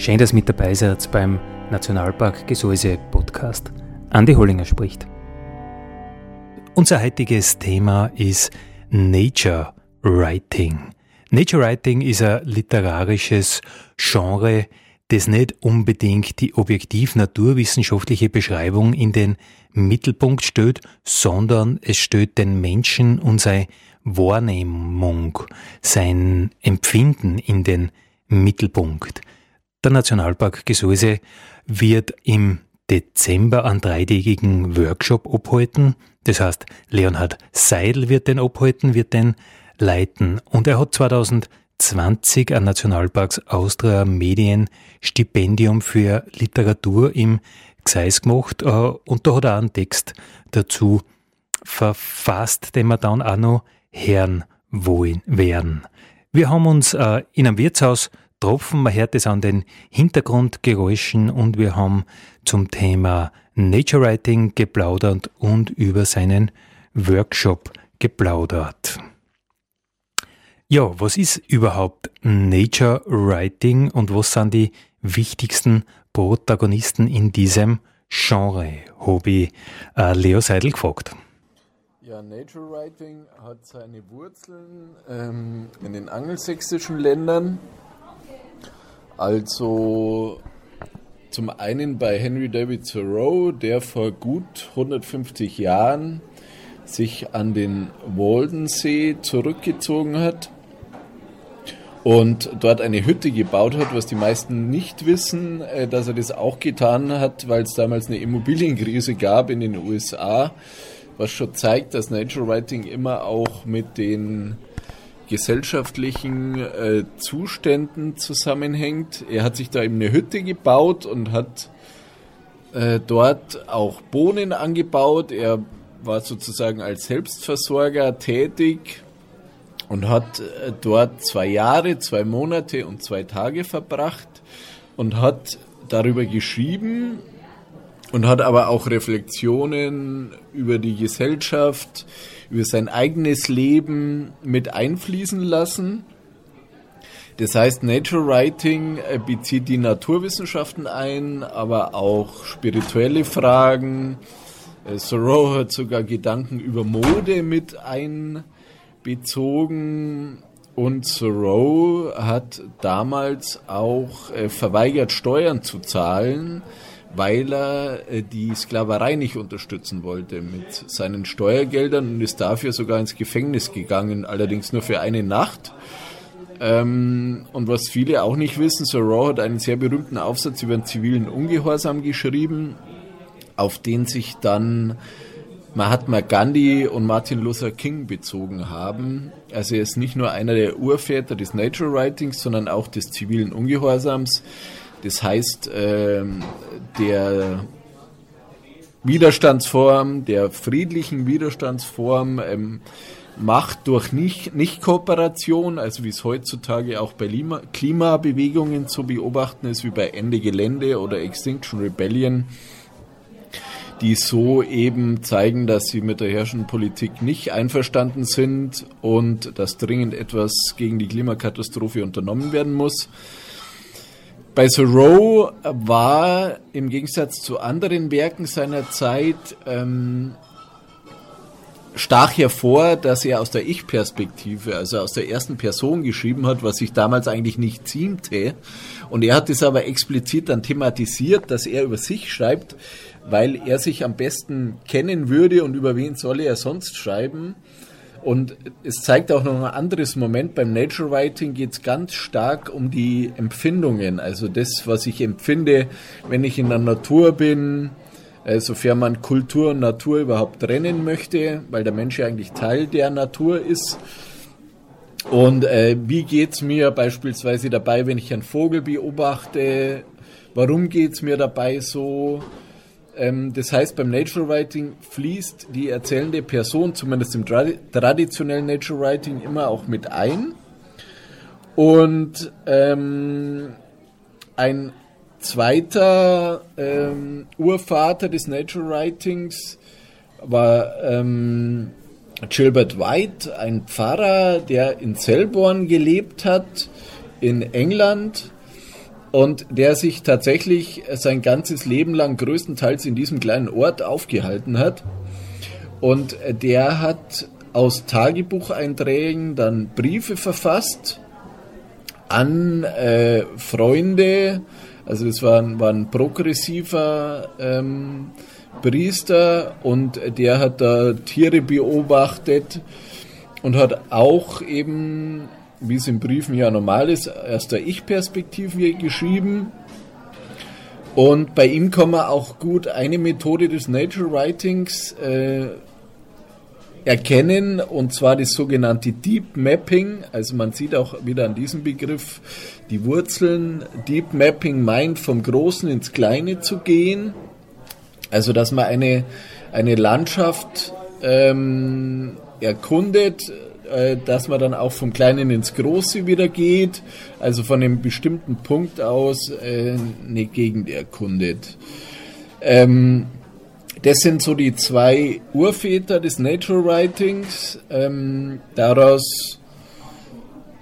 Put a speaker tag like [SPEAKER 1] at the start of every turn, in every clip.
[SPEAKER 1] Schön, dass mit dabei seid beim Nationalpark Gesäuse Podcast. Andi Hollinger spricht. Unser heutiges Thema ist Nature Writing. Nature Writing ist ein literarisches Genre, das nicht unbedingt die objektiv naturwissenschaftliche Beschreibung in den Mittelpunkt stellt, sondern es stellt den Menschen und seine Wahrnehmung, sein Empfinden in den Mittelpunkt. Der Nationalpark Gesäuse wird im Dezember einen dreitägigen Workshop abhalten. Das heißt, Leonhard Seidel wird den abhalten, wird den leiten. Und er hat 2020 ein Nationalparks Austria Medien Stipendium für Literatur im Gseis gemacht. Äh, und da hat er einen Text dazu verfasst, den wir dann auch noch hören wollen werden. Wir haben uns äh, in einem Wirtshaus Tropfen. Man hört es an den Hintergrundgeräuschen und wir haben zum Thema Nature Writing geplaudert und über seinen Workshop geplaudert. Ja, was ist überhaupt Nature Writing und was sind die wichtigsten Protagonisten in diesem Genre? Ich äh, Leo Seidel gefragt.
[SPEAKER 2] Ja, Nature Writing hat seine Wurzeln ähm, in den angelsächsischen Ländern also zum einen bei Henry David Thoreau, der vor gut 150 Jahren sich an den Waldensee zurückgezogen hat und dort eine Hütte gebaut hat, was die meisten nicht wissen, äh, dass er das auch getan hat, weil es damals eine Immobilienkrise gab in den USA, was schon zeigt, dass Nature Writing immer auch mit den gesellschaftlichen äh, Zuständen zusammenhängt. Er hat sich da eben eine Hütte gebaut und hat äh, dort auch Bohnen angebaut. Er war sozusagen als Selbstversorger tätig und hat äh, dort zwei Jahre, zwei Monate und zwei Tage verbracht und hat darüber geschrieben und hat aber auch Reflexionen über die Gesellschaft, über sein eigenes Leben mit einfließen lassen. Das heißt, Nature Writing äh, bezieht die Naturwissenschaften ein, aber auch spirituelle Fragen. Äh, Thoreau hat sogar Gedanken über Mode mit einbezogen. Und Thoreau hat damals auch äh, verweigert, Steuern zu zahlen, weil er äh, die Sklaverei nicht unterstützen wollte mit seinen Steuergeldern und ist dafür sogar ins Gefängnis gegangen, allerdings nur für eine Nacht. Ähm, und was viele auch nicht wissen, Thoreau hat einen sehr berühmten Aufsatz über den zivilen Ungehorsam geschrieben, auf den sich dann Mahatma Gandhi und Martin Luther King bezogen haben. Also er ist nicht nur einer der Urväter des Nature Writings, sondern auch des zivilen Ungehorsams. Das heißt, ähm, der Widerstandsform, der friedlichen Widerstandsform, ähm, Macht durch Nicht-Kooperation, also wie es heutzutage auch bei Klima Klimabewegungen zu beobachten ist, wie bei Ende Gelände oder Extinction Rebellion, die so eben zeigen, dass sie mit der herrschenden Politik nicht einverstanden sind und dass dringend etwas gegen die Klimakatastrophe unternommen werden muss. Bei Thoreau war im Gegensatz zu anderen Werken seiner Zeit ähm, stach hervor, dass er aus der Ich-Perspektive, also aus der ersten Person geschrieben hat, was sich damals eigentlich nicht ziemte. Und er hat es aber explizit dann thematisiert, dass er über sich schreibt, weil er sich am besten kennen würde und über wen solle er sonst schreiben. Und es zeigt auch noch ein anderes Moment. Beim Nature Writing geht es ganz stark um die Empfindungen. Also das, was ich empfinde, wenn ich in der Natur bin, äh, sofern man Kultur und Natur überhaupt trennen möchte, weil der Mensch ja eigentlich Teil der Natur ist. Und äh, wie es mir beispielsweise dabei, wenn ich einen Vogel beobachte? Warum geht es mir dabei so? Ähm, das heißt, beim Nature Writing fließt die erzählende Person, zumindest im traditionellen Nature Writing, immer auch mit ein. Und ähm, ein zweiter ähm, Urvater des Nature Writings war ähm, Gilbert White, ein Pfarrer, der in Selborne gelebt hat, in England und der sich tatsächlich sein ganzes Leben lang größtenteils in diesem kleinen Ort aufgehalten hat. Und der hat aus Tagebucheinträgen dann Briefe verfasst an äh, Freunde, also das war, war ein progressiver ähm, Priester und der hat da Tiere beobachtet und hat auch eben, wie es in Briefen ja normal ist, aus der Ich-Perspektive geschrieben. Und bei ihm kann man auch gut eine Methode des Nature Writings äh, erkennen, und zwar das sogenannte Deep Mapping. Also man sieht auch wieder an diesem Begriff die Wurzeln. Deep Mapping meint, vom Großen ins Kleine zu gehen. Also dass man eine, eine Landschaft ähm, erkundet, äh, dass man dann auch vom Kleinen ins Große wieder geht, also von einem bestimmten Punkt aus äh, eine Gegend erkundet. Ähm, das sind so die zwei Urväter des Nature Writings. Ähm, daraus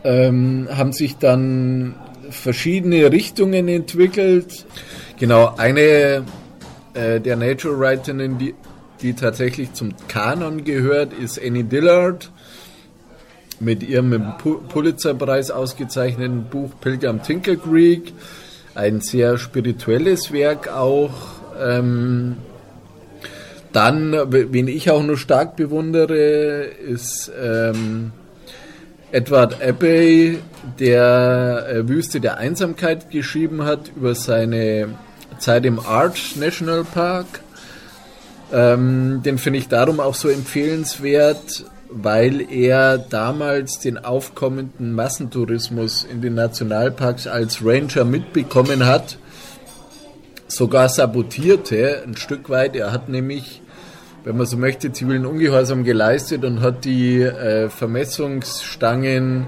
[SPEAKER 2] ähm, haben sich dann verschiedene Richtungen entwickelt. Genau, eine äh, der Nature Writerinnen, die, die tatsächlich zum Kanon gehört, ist Annie Dillard mit ihrem Pulitzerpreis ausgezeichneten Buch Pilgrim Tinker Creek. Ein sehr spirituelles Werk auch. Ähm, dann, wen ich auch nur stark bewundere, ist ähm, Edward Abbey, der äh, Wüste der Einsamkeit geschrieben hat über seine Zeit im Arch National Park. Ähm, den finde ich darum auch so empfehlenswert, weil er damals den aufkommenden Massentourismus in den Nationalparks als Ranger mitbekommen hat sogar sabotierte, ein Stück weit. Er hat nämlich, wenn man so möchte, zivilen Ungehorsam geleistet und hat die äh, Vermessungsstangen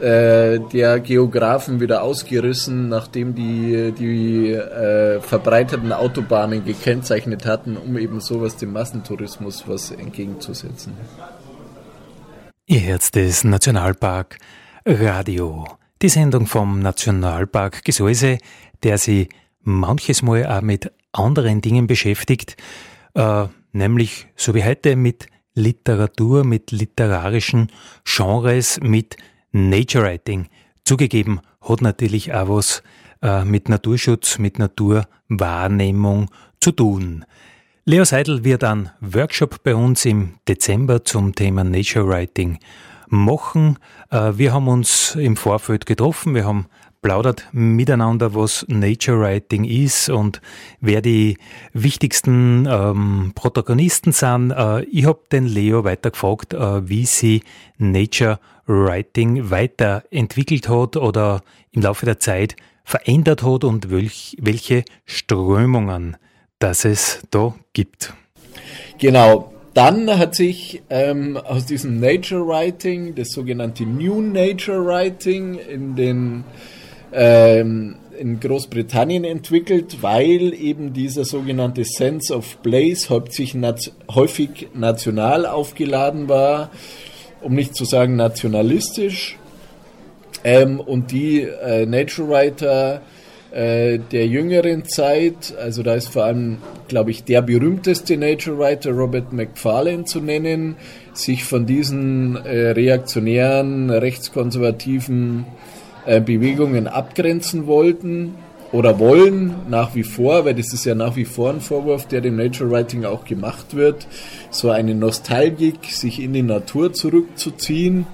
[SPEAKER 2] äh, der Geografen wieder ausgerissen, nachdem die die äh, verbreiterten Autobahnen gekennzeichnet hatten, um eben sowas dem Massentourismus was entgegenzusetzen.
[SPEAKER 1] Ihr Herz des Nationalpark Radio. Die Sendung vom Nationalpark Gesäuse, der sie manches Mal auch mit anderen Dingen beschäftigt, äh, nämlich so wie heute mit Literatur, mit literarischen Genres, mit Nature Writing. Zugegeben, hat natürlich auch was äh, mit Naturschutz, mit Naturwahrnehmung zu tun. Leo Seidel wird einen Workshop bei uns im Dezember zum Thema Nature Writing machen. Äh, wir haben uns im Vorfeld getroffen, wir haben plaudert miteinander, was Nature Writing ist und wer die wichtigsten ähm, Protagonisten sind. Äh, ich habe den Leo weiter gefragt, äh, wie sie Nature Writing weiterentwickelt hat oder im Laufe der Zeit verändert hat und welch, welche Strömungen das es da gibt.
[SPEAKER 2] Genau, dann hat sich ähm, aus diesem Nature Writing, das sogenannte New Nature Writing in den ähm, in Großbritannien entwickelt, weil eben dieser sogenannte Sense of Place häufig, häufig national aufgeladen war, um nicht zu sagen nationalistisch. Ähm, und die äh, Nature Writer äh, der jüngeren Zeit, also da ist vor allem, glaube ich, der berühmteste Nature Writer Robert McFarlane zu nennen, sich von diesen äh, reaktionären, rechtskonservativen äh, Bewegungen abgrenzen wollten oder wollen nach wie vor, weil das ist ja nach wie vor ein Vorwurf, der dem Nature Writing auch gemacht wird, so eine Nostalgik, sich in die Natur zurückzuziehen.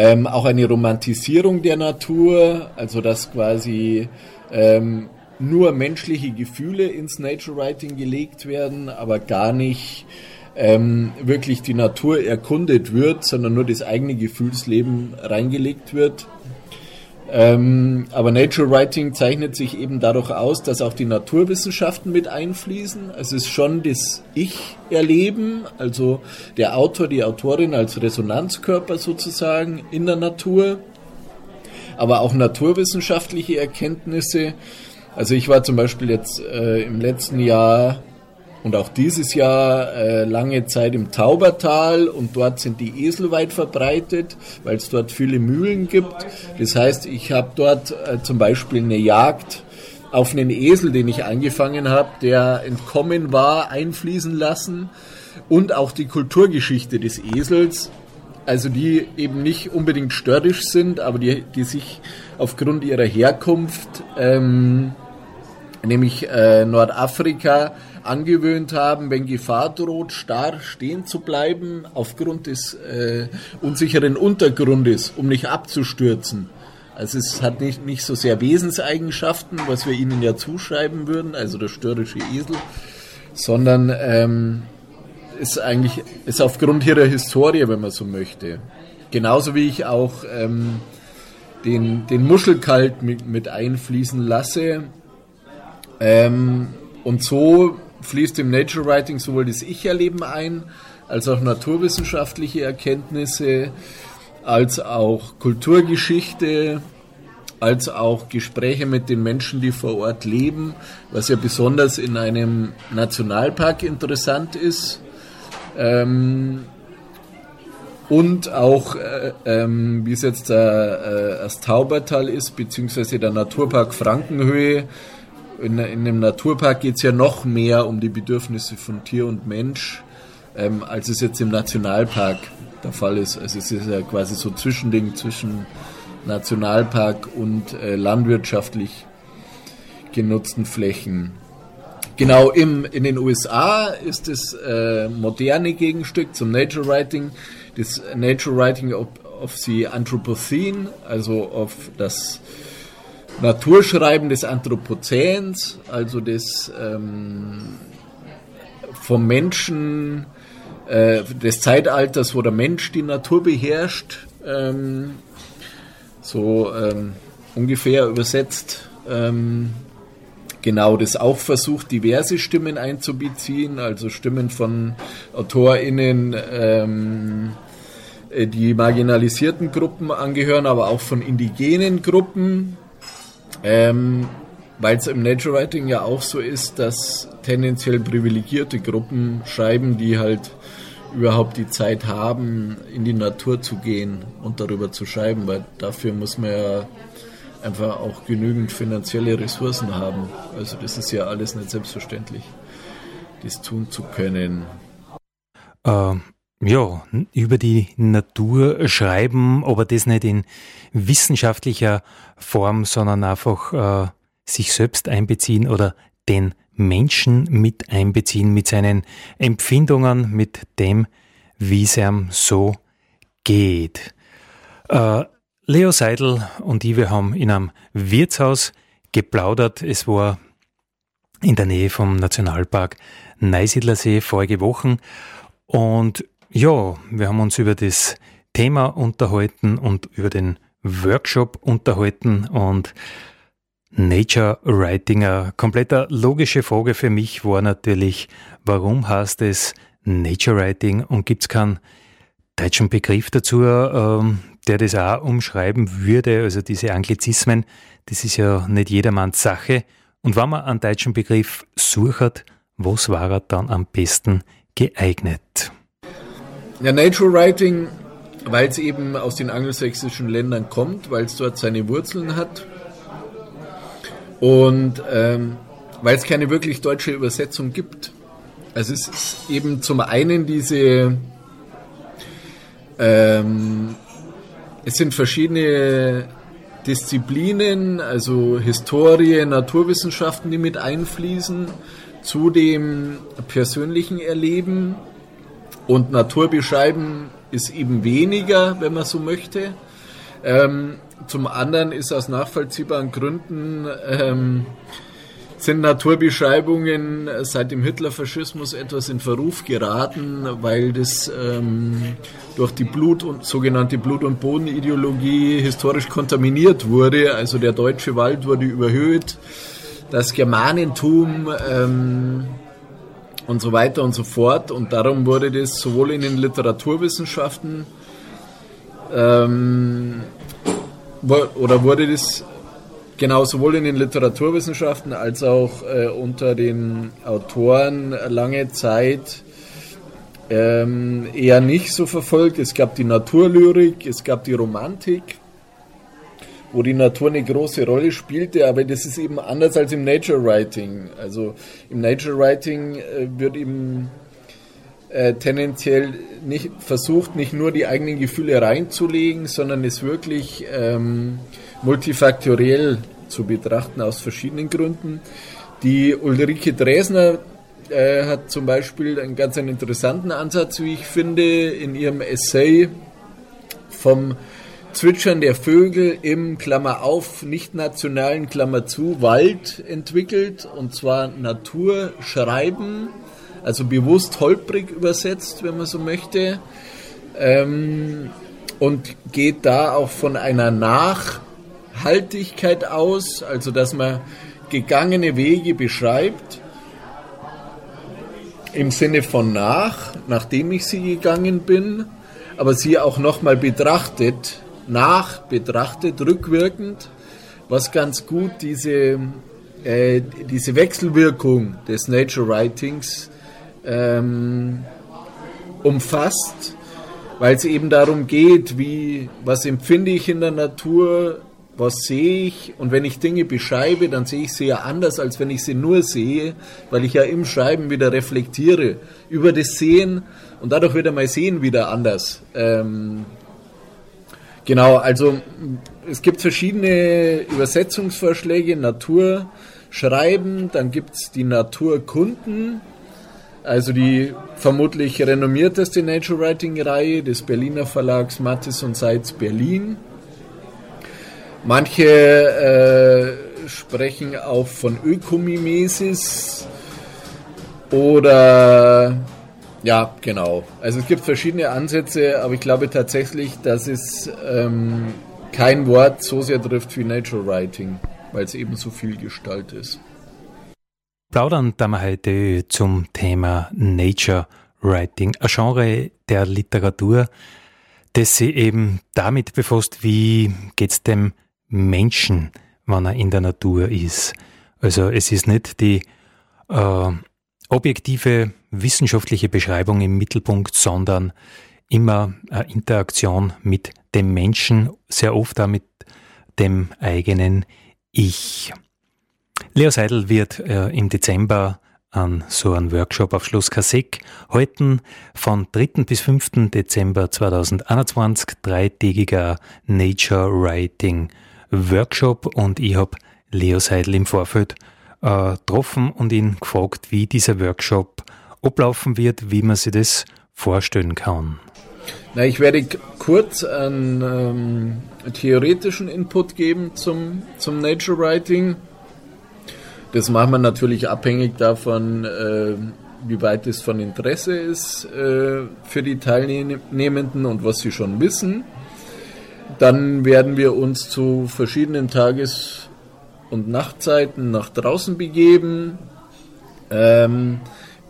[SPEAKER 2] Ähm, auch eine Romantisierung der Natur, also dass quasi ähm, nur menschliche Gefühle ins Nature Writing gelegt werden, aber gar nicht ähm, wirklich die Natur erkundet wird, sondern nur das eigene Gefühlsleben reingelegt wird. Ähm, aber Nature Writing zeichnet sich eben dadurch aus, dass auch die Naturwissenschaften mit einfließen. Es ist schon das Ich-Erleben, also der Autor, die Autorin als Resonanzkörper sozusagen in der Natur, aber auch naturwissenschaftliche Erkenntnisse. Also ich war zum Beispiel jetzt äh, im letzten Jahr und auch dieses Jahr äh, lange Zeit im Taubertal und dort sind die Esel weit verbreitet, weil es dort viele Mühlen gibt. Das heißt, ich habe dort äh, zum Beispiel eine Jagd auf einen Esel, den ich angefangen habe, der entkommen war, einfließen lassen und auch die Kulturgeschichte des Esels, also die eben nicht unbedingt störrisch sind, aber die, die sich aufgrund ihrer Herkunft, ähm, nämlich äh, Nordafrika, angewöhnt haben, wenn Gefahr droht, starr stehen zu bleiben aufgrund des äh, unsicheren Untergrundes, um nicht abzustürzen. Also es hat nicht, nicht so sehr Wesenseigenschaften, was wir ihnen ja zuschreiben würden, also der störrische Esel, sondern ähm, ist eigentlich ist aufgrund ihrer Historie, wenn man so möchte. Genauso wie ich auch ähm, den, den Muschelkalt mit, mit einfließen lasse. Ähm, und so fließt im Nature Writing sowohl das Ich-Erleben ein, als auch naturwissenschaftliche Erkenntnisse, als auch Kulturgeschichte, als auch Gespräche mit den Menschen, die vor Ort leben, was ja besonders in einem Nationalpark interessant ist. Ähm, und auch, äh, ähm, wie es jetzt äh, äh, das Taubertal ist, beziehungsweise der Naturpark Frankenhöhe, in, in einem Naturpark geht es ja noch mehr um die Bedürfnisse von Tier und Mensch, ähm, als es jetzt im Nationalpark der Fall ist. Also es ist ja quasi so Zwischending zwischen Nationalpark und äh, landwirtschaftlich genutzten Flächen. Genau, im, in den USA ist das äh, moderne Gegenstück zum Nature Writing, das Nature Writing of, of the Anthropocene, also auf das Naturschreiben des Anthropozäns, also des ähm, vom Menschen, äh, des Zeitalters, wo der Mensch die Natur beherrscht, ähm, so ähm, ungefähr übersetzt. Ähm, genau, das auch versucht, diverse Stimmen einzubeziehen, also Stimmen von AutorInnen, ähm, äh, die marginalisierten Gruppen angehören, aber auch von indigenen Gruppen, ähm, Weil es im Nature Writing ja auch so ist, dass tendenziell privilegierte Gruppen schreiben, die halt überhaupt die Zeit haben, in die Natur zu gehen und darüber zu schreiben, weil dafür muss man ja einfach auch genügend finanzielle Ressourcen haben. Also das ist ja alles nicht selbstverständlich, das tun zu können.
[SPEAKER 1] Ähm, ja, über die Natur schreiben, aber das nicht in wissenschaftlicher Form, sondern einfach äh, sich selbst einbeziehen oder den Menschen mit einbeziehen, mit seinen Empfindungen, mit dem, wie es ihm so geht. Äh, Leo Seidel und ich, wir haben in einem Wirtshaus geplaudert. Es war in der Nähe vom Nationalpark Neusiedlersee vorige Wochen. Und ja, wir haben uns über das Thema unterhalten und über den Workshop unterhalten und Nature Writing. Eine kompletter logische Frage für mich war natürlich, warum heißt es Nature Writing und gibt es keinen deutschen Begriff dazu, ähm, der das auch umschreiben würde? Also diese Anglizismen, das ist ja nicht jedermanns Sache. Und wenn man einen deutschen Begriff sucht, was war er dann am besten geeignet?
[SPEAKER 2] Ja, Nature Writing, weil es eben aus den angelsächsischen Ländern kommt, weil es dort seine Wurzeln hat und ähm, weil es keine wirklich deutsche Übersetzung gibt. Also es ist eben zum einen diese, ähm, es sind verschiedene Disziplinen, also Historie, Naturwissenschaften, die mit einfließen, zu dem persönlichen Erleben. Und Natur beschreiben ist eben weniger, wenn man so möchte. Ähm, zum anderen ist aus nachvollziehbaren Gründen ähm, sind Naturbeschreibungen seit dem Hitlerfaschismus etwas in Verruf geraten, weil das ähm, durch die Blut- und sogenannte Blut- und Bodenideologie historisch kontaminiert wurde. Also der deutsche Wald wurde überhöht, das Germanentum ähm, und so weiter und so fort. Und darum wurde das sowohl in den Literaturwissenschaften ähm, oder wurde das Genau, sowohl in den Literaturwissenschaften als auch äh, unter den Autoren lange Zeit ähm, eher nicht so verfolgt. Es gab die Naturlyrik, es gab die Romantik, wo die Natur eine große Rolle spielte, aber das ist eben anders als im Nature Writing. Also im Nature Writing äh, wird eben äh, tendenziell nicht versucht, nicht nur die eigenen Gefühle reinzulegen, sondern es wirklich ähm, multifaktoriell zu betrachten aus verschiedenen Gründen. Die Ulrike Dresner äh, hat zum Beispiel einen ganz einen interessanten Ansatz, wie ich finde, in ihrem Essay vom Zwitschern der Vögel im Klammer auf nicht nationalen Klammer zu Wald entwickelt und zwar Naturschreiben, also bewusst holprig übersetzt, wenn man so möchte, ähm, und geht da auch von einer Nach- Haltigkeit aus, also dass man gegangene Wege beschreibt, im Sinne von nach, nachdem ich sie gegangen bin, aber sie auch nochmal betrachtet, nach betrachtet, rückwirkend, was ganz gut diese, äh, diese Wechselwirkung des Nature Writings ähm, umfasst, weil es eben darum geht, wie, was empfinde ich in der Natur, was sehe ich und wenn ich Dinge beschreibe, dann sehe ich sie ja anders, als wenn ich sie nur sehe, weil ich ja im Schreiben wieder reflektiere über das Sehen und dadurch wird mein Sehen wieder anders. Ähm, genau, also es gibt verschiedene Übersetzungsvorschläge, Naturschreiben, dann gibt es die Naturkunden, also die vermutlich renommierteste Nature Writing Reihe des Berliner Verlags Mattes und Seitz Berlin. Manche äh, sprechen auch von Ökomimesis oder ja, genau. Also es gibt verschiedene Ansätze, aber ich glaube tatsächlich, dass es ähm, kein Wort so sehr trifft wie Natural Writing, weil es eben so viel Gestalt ist.
[SPEAKER 1] Plaudern da wir heute zum Thema Nature Writing, ein Genre der Literatur, das sich eben damit befasst, wie geht es dem Menschen, wenn er in der Natur ist. Also es ist nicht die äh, objektive wissenschaftliche Beschreibung im Mittelpunkt, sondern immer eine Interaktion mit dem Menschen, sehr oft auch mit dem eigenen Ich. Leo Seidel wird äh, im Dezember an so einem Workshop auf Schloss Kasek halten von 3. bis 5. Dezember 2021, dreitägiger Nature Writing Workshop und ich habe Leo Seidel im Vorfeld äh, getroffen und ihn gefragt, wie dieser Workshop ablaufen wird, wie man sich das vorstellen kann.
[SPEAKER 2] Na, ich werde kurz einen ähm, theoretischen Input geben zum, zum Nature Writing. Das machen wir natürlich abhängig davon, äh, wie weit es von Interesse ist äh, für die Teilnehmenden und was sie schon wissen. Dann werden wir uns zu verschiedenen Tages- und Nachtzeiten nach draußen begeben, ähm,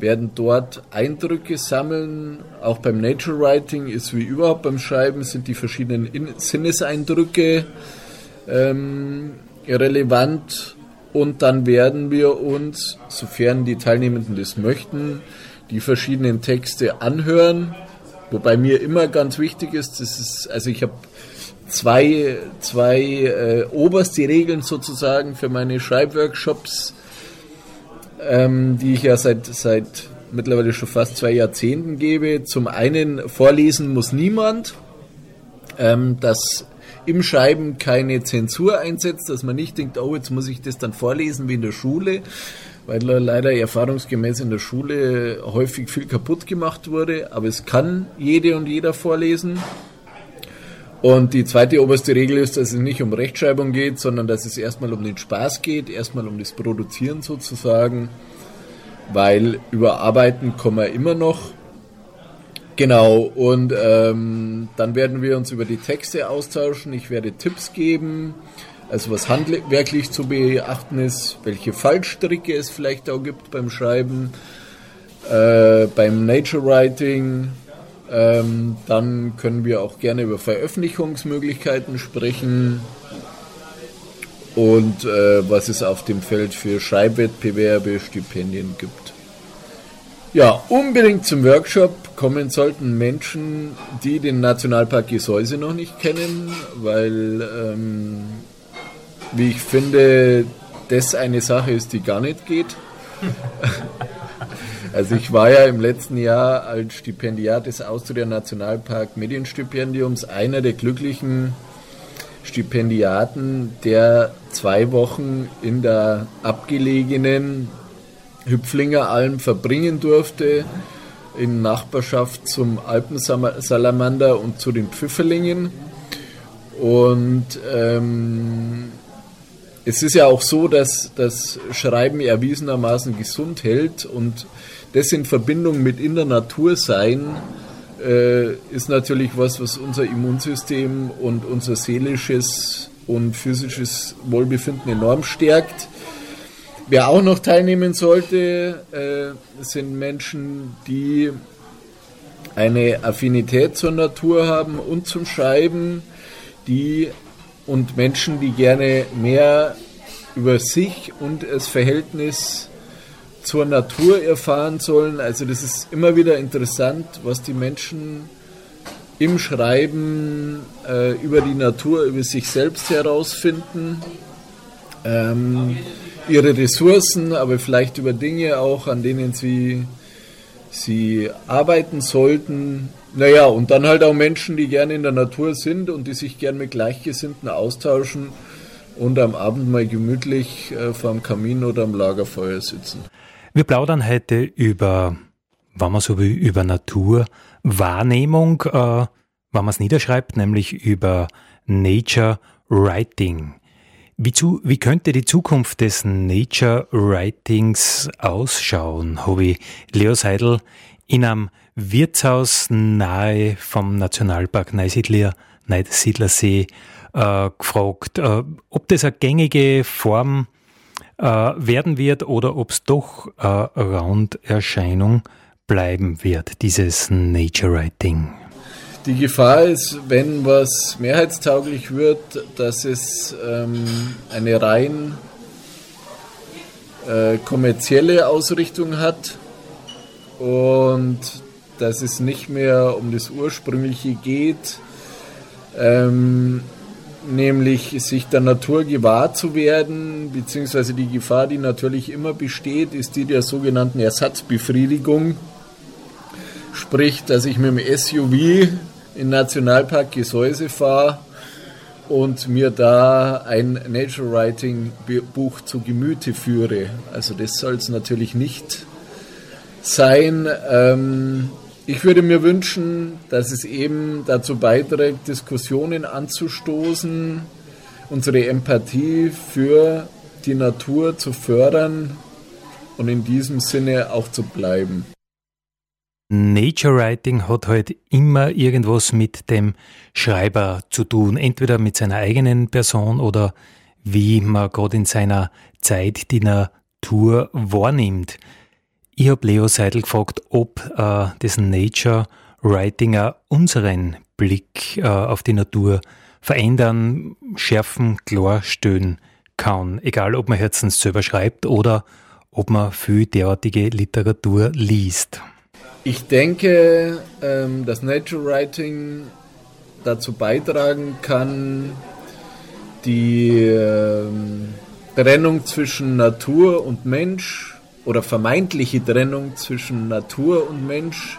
[SPEAKER 2] werden dort Eindrücke sammeln. Auch beim Nature Writing ist wie überhaupt beim Schreiben sind die verschiedenen In Sinneseindrücke ähm, relevant. Und dann werden wir uns, sofern die Teilnehmenden das möchten, die verschiedenen Texte anhören. Wobei mir immer ganz wichtig ist, das ist, also ich habe zwei, zwei äh, oberste Regeln sozusagen für meine Schreibworkshops, ähm, die ich ja seit, seit mittlerweile schon fast zwei Jahrzehnten gebe. Zum einen, vorlesen muss niemand. Ähm, das im Schreiben keine Zensur einsetzt, dass man nicht denkt, oh, jetzt muss ich das dann vorlesen wie in der Schule, weil leider erfahrungsgemäß in der Schule häufig viel kaputt gemacht wurde, aber es kann jede und jeder vorlesen. Und die zweite oberste Regel ist, dass es nicht um Rechtschreibung geht, sondern dass es erstmal um den Spaß geht, erstmal um das Produzieren sozusagen, weil überarbeiten kommen wir immer noch. Genau, und ähm, dann werden wir uns über die Texte austauschen. Ich werde Tipps geben, also was handwerklich zu beachten ist, welche Fallstricke es vielleicht auch gibt beim Schreiben, äh, beim Nature Writing. Ähm, dann können wir auch gerne über Veröffentlichungsmöglichkeiten sprechen und äh, was es auf dem Feld für Schreibwettbewerbe, Stipendien gibt. Ja, unbedingt zum Workshop kommen sollten Menschen, die den Nationalpark Gesäuse noch nicht kennen, weil, ähm, wie ich finde, das eine Sache ist, die gar nicht geht. also ich war ja im letzten Jahr als Stipendiat des Austria Nationalpark Medienstipendiums einer der glücklichen Stipendiaten, der zwei Wochen in der abgelegenen Hüpflinger Alm verbringen durfte, in Nachbarschaft zum Alpensalamander und zu den Pfifferlingen. Und ähm, es ist ja auch so, dass das Schreiben erwiesenermaßen gesund hält und das in Verbindung mit in der Natur sein äh, ist natürlich was, was unser Immunsystem und unser seelisches und physisches Wohlbefinden enorm stärkt. Wer auch noch teilnehmen sollte, äh, sind Menschen, die eine Affinität zur Natur haben und zum Schreiben, die und Menschen, die gerne mehr über sich und das Verhältnis zur Natur erfahren sollen. Also das ist immer wieder interessant, was die Menschen im Schreiben äh, über die Natur, über sich selbst herausfinden. Ähm, ihre Ressourcen, aber vielleicht über Dinge auch, an denen sie, sie arbeiten sollten. Naja, und dann halt auch Menschen, die gerne in der Natur sind und die sich gern mit Gleichgesinnten austauschen und am Abend mal gemütlich äh, vor dem Kamin oder am Lagerfeuer sitzen.
[SPEAKER 1] Wir plaudern heute über, wenn man so will, über Naturwahrnehmung, äh, wenn man es niederschreibt, nämlich über Nature Writing. Wie, zu, wie könnte die Zukunft des Nature Writings ausschauen? Habe ich Leo Seidel in einem Wirtshaus nahe vom Nationalpark Neusiedler, Neusiedlersee äh, gefragt, äh, ob das eine gängige Form äh, werden wird oder ob es doch eine Randerscheinung bleiben wird, dieses Nature Writing.
[SPEAKER 2] Die Gefahr ist, wenn was mehrheitstauglich wird, dass es ähm, eine rein äh, kommerzielle Ausrichtung hat und dass es nicht mehr um das Ursprüngliche geht, ähm, nämlich sich der Natur gewahr zu werden, beziehungsweise die Gefahr, die natürlich immer besteht, ist die der sogenannten Ersatzbefriedigung. Sprich, dass ich mit dem SUV in Nationalpark Gesäuse fahre und mir da ein Nature Writing Buch zu Gemüte führe. Also das soll es natürlich nicht sein. Ähm, ich würde mir wünschen, dass es eben dazu beiträgt, Diskussionen anzustoßen, unsere Empathie für die Natur zu fördern und in diesem Sinne auch zu bleiben.
[SPEAKER 1] Nature Writing hat halt immer irgendwas mit dem Schreiber zu tun, entweder mit seiner eigenen Person oder wie man gerade in seiner Zeit die Natur wahrnimmt. Ich habe Leo Seidel gefragt, ob äh, das Nature Writing auch unseren Blick äh, auf die Natur verändern, schärfen, klarstellen kann. Egal, ob man jetzt selber schreibt oder ob man viel derartige Literatur liest.
[SPEAKER 2] Ich denke, ähm, dass Nature Writing dazu beitragen kann, die ähm, Trennung zwischen Natur und Mensch oder vermeintliche Trennung zwischen Natur und Mensch,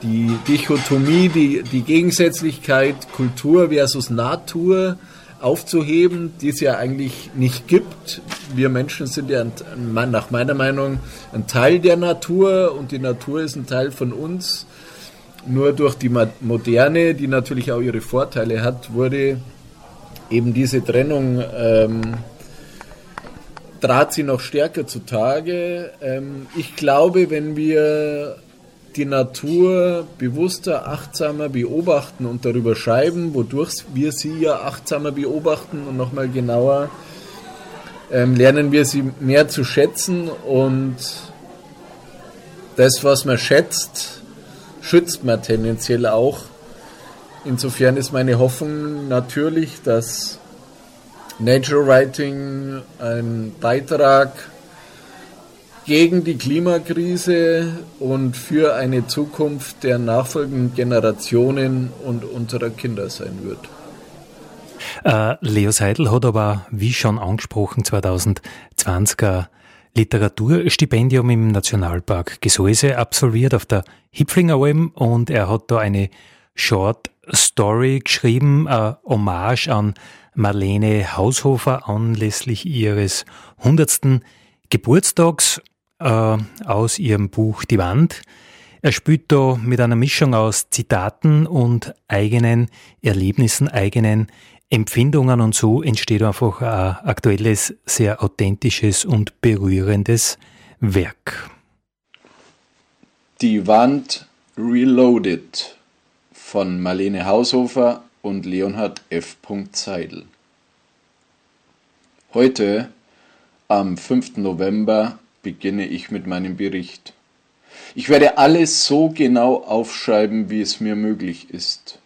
[SPEAKER 2] die Dichotomie, die, die Gegensätzlichkeit Kultur versus Natur aufzuheben, die es ja eigentlich nicht gibt. Wir Menschen sind ja nach meiner Meinung ein Teil der Natur und die Natur ist ein Teil von uns. Nur durch die Moderne, die natürlich auch ihre Vorteile hat, wurde eben diese Trennung, ähm, trat sie noch stärker zutage. Ähm, ich glaube, wenn wir die Natur bewusster, achtsamer beobachten und darüber schreiben, wodurch wir sie ja achtsamer beobachten und nochmal genauer, ähm, lernen wir sie mehr zu schätzen und das, was man schätzt, schützt man tendenziell auch. Insofern ist meine Hoffnung natürlich, dass Nature Writing ein Beitrag gegen die Klimakrise und für eine Zukunft der nachfolgenden Generationen und unserer Kinder sein wird.
[SPEAKER 1] Äh, Leo Seidel hat aber, wie schon angesprochen, 2020er Literaturstipendium im Nationalpark Gesäuse absolviert auf der Hipflinger Alm und er hat da eine Short Story geschrieben, äh, Hommage an Marlene Haushofer anlässlich ihres 100. Geburtstags äh, aus ihrem Buch Die Wand. Er spielt da mit einer Mischung aus Zitaten und eigenen Erlebnissen, eigenen Empfindungen und so entsteht einfach ein aktuelles, sehr authentisches und berührendes Werk.
[SPEAKER 2] Die Wand Reloaded von Marlene Haushofer und Leonhard F. Zeidel. Heute, am 5. November, beginne ich mit meinem Bericht. Ich werde alles so genau aufschreiben, wie es mir möglich ist.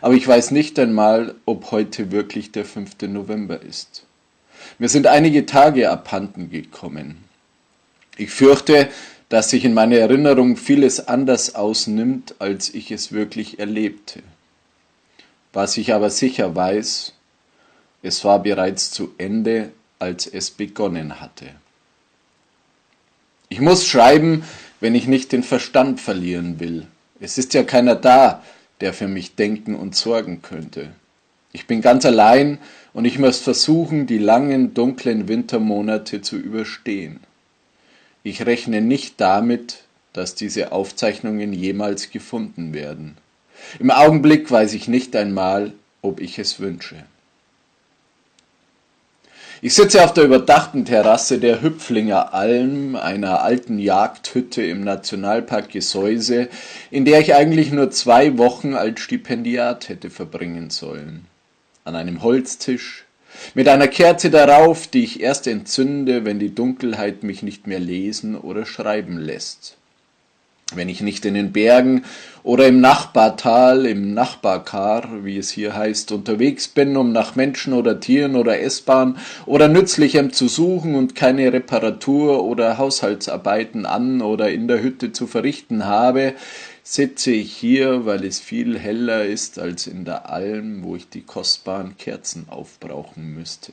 [SPEAKER 2] Aber ich weiß nicht einmal, ob heute wirklich der 5. November ist. Mir sind einige Tage abhanden gekommen. Ich fürchte, dass sich in meiner Erinnerung vieles anders ausnimmt, als ich es wirklich erlebte. Was ich aber sicher weiß, es war bereits zu Ende, als es begonnen hatte. Ich muss schreiben, wenn ich nicht den Verstand verlieren will. Es ist ja keiner da, der für mich denken und sorgen könnte. Ich bin ganz allein und ich muss versuchen, die langen, dunklen Wintermonate zu überstehen. Ich rechne nicht damit, dass diese Aufzeichnungen jemals gefunden werden. Im Augenblick weiß ich nicht einmal, ob ich es wünsche. Ich sitze auf der überdachten Terrasse der Hüpflinger Alm, einer alten Jagdhütte im Nationalpark Gesäuse, in der ich eigentlich nur zwei Wochen als Stipendiat hätte verbringen sollen. An einem Holztisch, mit einer Kerze darauf, die ich erst entzünde, wenn die Dunkelheit mich nicht mehr lesen oder schreiben lässt. Wenn ich nicht in den Bergen oder im Nachbartal, im Nachbarkar, wie es hier heißt, unterwegs bin, um nach Menschen oder Tieren oder S-Bahn oder Nützlichem zu suchen und keine Reparatur oder Haushaltsarbeiten an oder in der Hütte zu verrichten habe, sitze ich hier, weil es viel heller ist als in der Alm, wo ich die kostbaren Kerzen aufbrauchen müsste.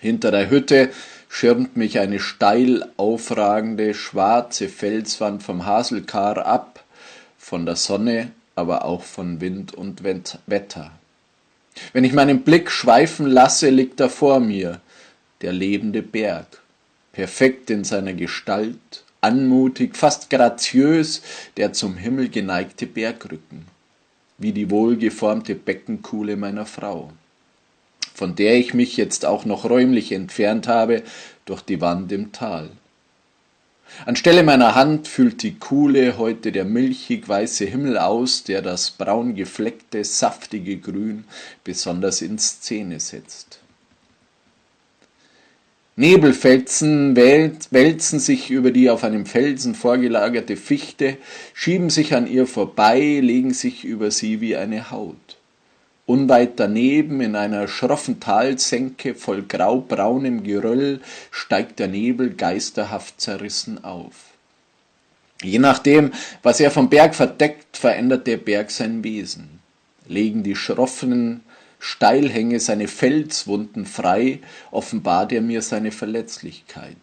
[SPEAKER 2] Hinter der Hütte schirmt mich eine steil aufragende schwarze Felswand vom Haselkar ab, von der Sonne, aber auch von Wind und Wetter. Wenn ich meinen Blick schweifen lasse, liegt da vor mir der lebende Berg, perfekt in seiner Gestalt, anmutig, fast graziös, der zum Himmel geneigte Bergrücken, wie die wohlgeformte Beckenkuhle meiner Frau von der ich mich jetzt auch noch räumlich entfernt habe, durch die Wand im Tal. Anstelle meiner Hand füllt die Kuhle heute der milchig weiße Himmel aus, der das braun gefleckte, saftige Grün besonders in Szene setzt. Nebelfelsen wälzen sich über die auf einem Felsen vorgelagerte Fichte, schieben sich an ihr vorbei, legen sich über sie wie eine Haut. Unweit daneben, in einer schroffen Talsenke voll graubraunem Geröll, steigt der Nebel geisterhaft zerrissen auf. Je nachdem, was er vom Berg verdeckt, verändert der Berg sein Wesen. Legen die schroffen Steilhänge seine Felswunden frei, offenbart er mir seine Verletzlichkeit.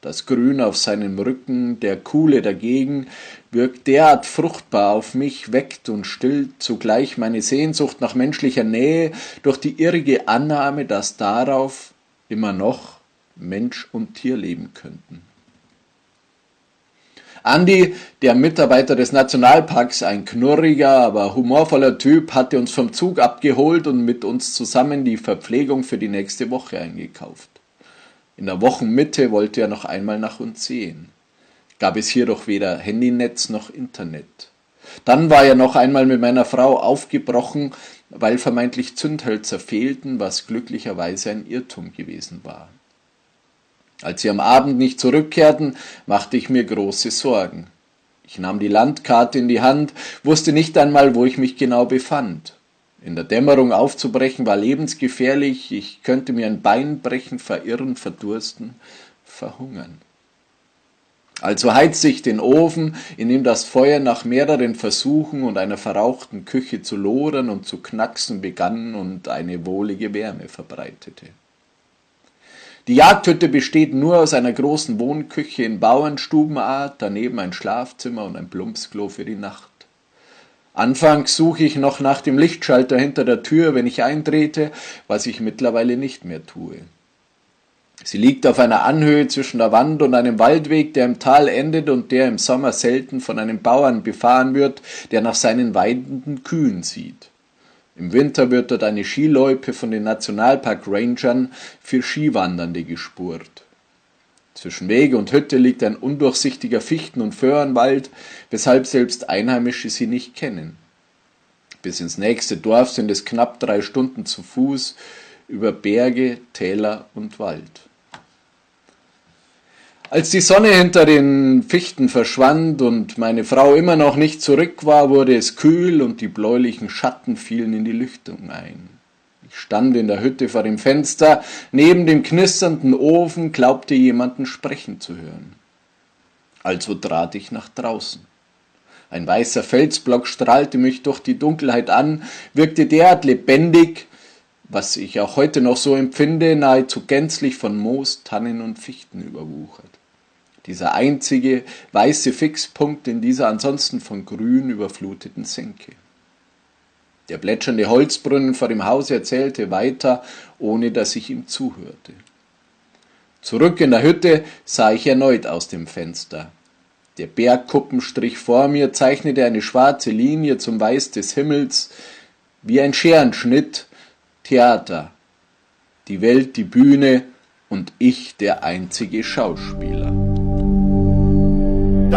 [SPEAKER 2] das Grün auf seinem Rücken, der Kuhle dagegen, wirkt derart fruchtbar auf mich, weckt und stillt zugleich meine Sehnsucht nach menschlicher Nähe durch die irrige Annahme, dass darauf immer noch Mensch und Tier leben könnten. Andi, der Mitarbeiter des Nationalparks, ein knurriger, aber humorvoller Typ, hatte uns vom Zug abgeholt und mit uns zusammen die Verpflegung für die nächste Woche eingekauft. In der Wochenmitte wollte er noch einmal nach uns sehen. Gab es hier doch weder Handynetz noch Internet. Dann war er noch einmal mit meiner Frau aufgebrochen, weil vermeintlich Zündhölzer fehlten, was glücklicherweise ein Irrtum gewesen war. Als sie am Abend nicht zurückkehrten, machte ich mir große Sorgen. Ich nahm die Landkarte in die Hand, wusste nicht einmal, wo ich mich genau befand. In der Dämmerung aufzubrechen war lebensgefährlich, ich könnte mir ein Bein brechen, verirren, verdursten, verhungern. Also heizte ich den Ofen, in dem das Feuer nach mehreren Versuchen und einer verrauchten Küche zu lodern und zu knacksen begann und eine wohlige Wärme verbreitete. Die Jagdhütte besteht nur aus einer großen Wohnküche in Bauernstubenart, daneben ein Schlafzimmer und ein Plumpsklo für die Nacht. Anfangs suche ich noch nach dem Lichtschalter hinter der Tür, wenn ich eintrete, was ich mittlerweile nicht mehr tue. Sie liegt auf einer Anhöhe zwischen der Wand und einem Waldweg, der im Tal endet und der im Sommer selten von einem Bauern befahren wird, der nach seinen weidenden Kühen sieht. Im Winter wird dort eine Skiloipe von den Nationalpark-Rangern für Skiwandernde gespurt. Zwischen Wege und Hütte liegt ein undurchsichtiger Fichten- und Föhrenwald, weshalb selbst Einheimische sie nicht kennen. Bis ins nächste Dorf sind es knapp drei Stunden zu Fuß über Berge, Täler und Wald. Als die Sonne hinter den Fichten verschwand und meine Frau immer noch nicht zurück war, wurde es kühl und die bläulichen Schatten fielen in die Lüftung ein. Ich stand in der Hütte vor dem Fenster, neben dem knisternden Ofen, glaubte jemanden sprechen zu hören. Also trat ich nach draußen. Ein weißer Felsblock strahlte mich durch die Dunkelheit an, wirkte derart lebendig, was ich auch heute noch so empfinde, nahezu gänzlich von Moos, Tannen und Fichten überwuchert dieser einzige weiße Fixpunkt in dieser ansonsten von Grün überfluteten Senke. Der plätschernde Holzbrunnen vor dem Haus erzählte weiter, ohne dass ich ihm zuhörte. Zurück in der Hütte sah ich erneut aus dem Fenster. Der Bergkuppenstrich vor mir zeichnete eine schwarze Linie zum Weiß des Himmels, wie ein Scherenschnitt, Theater. Die Welt die Bühne und ich der einzige Schauspieler.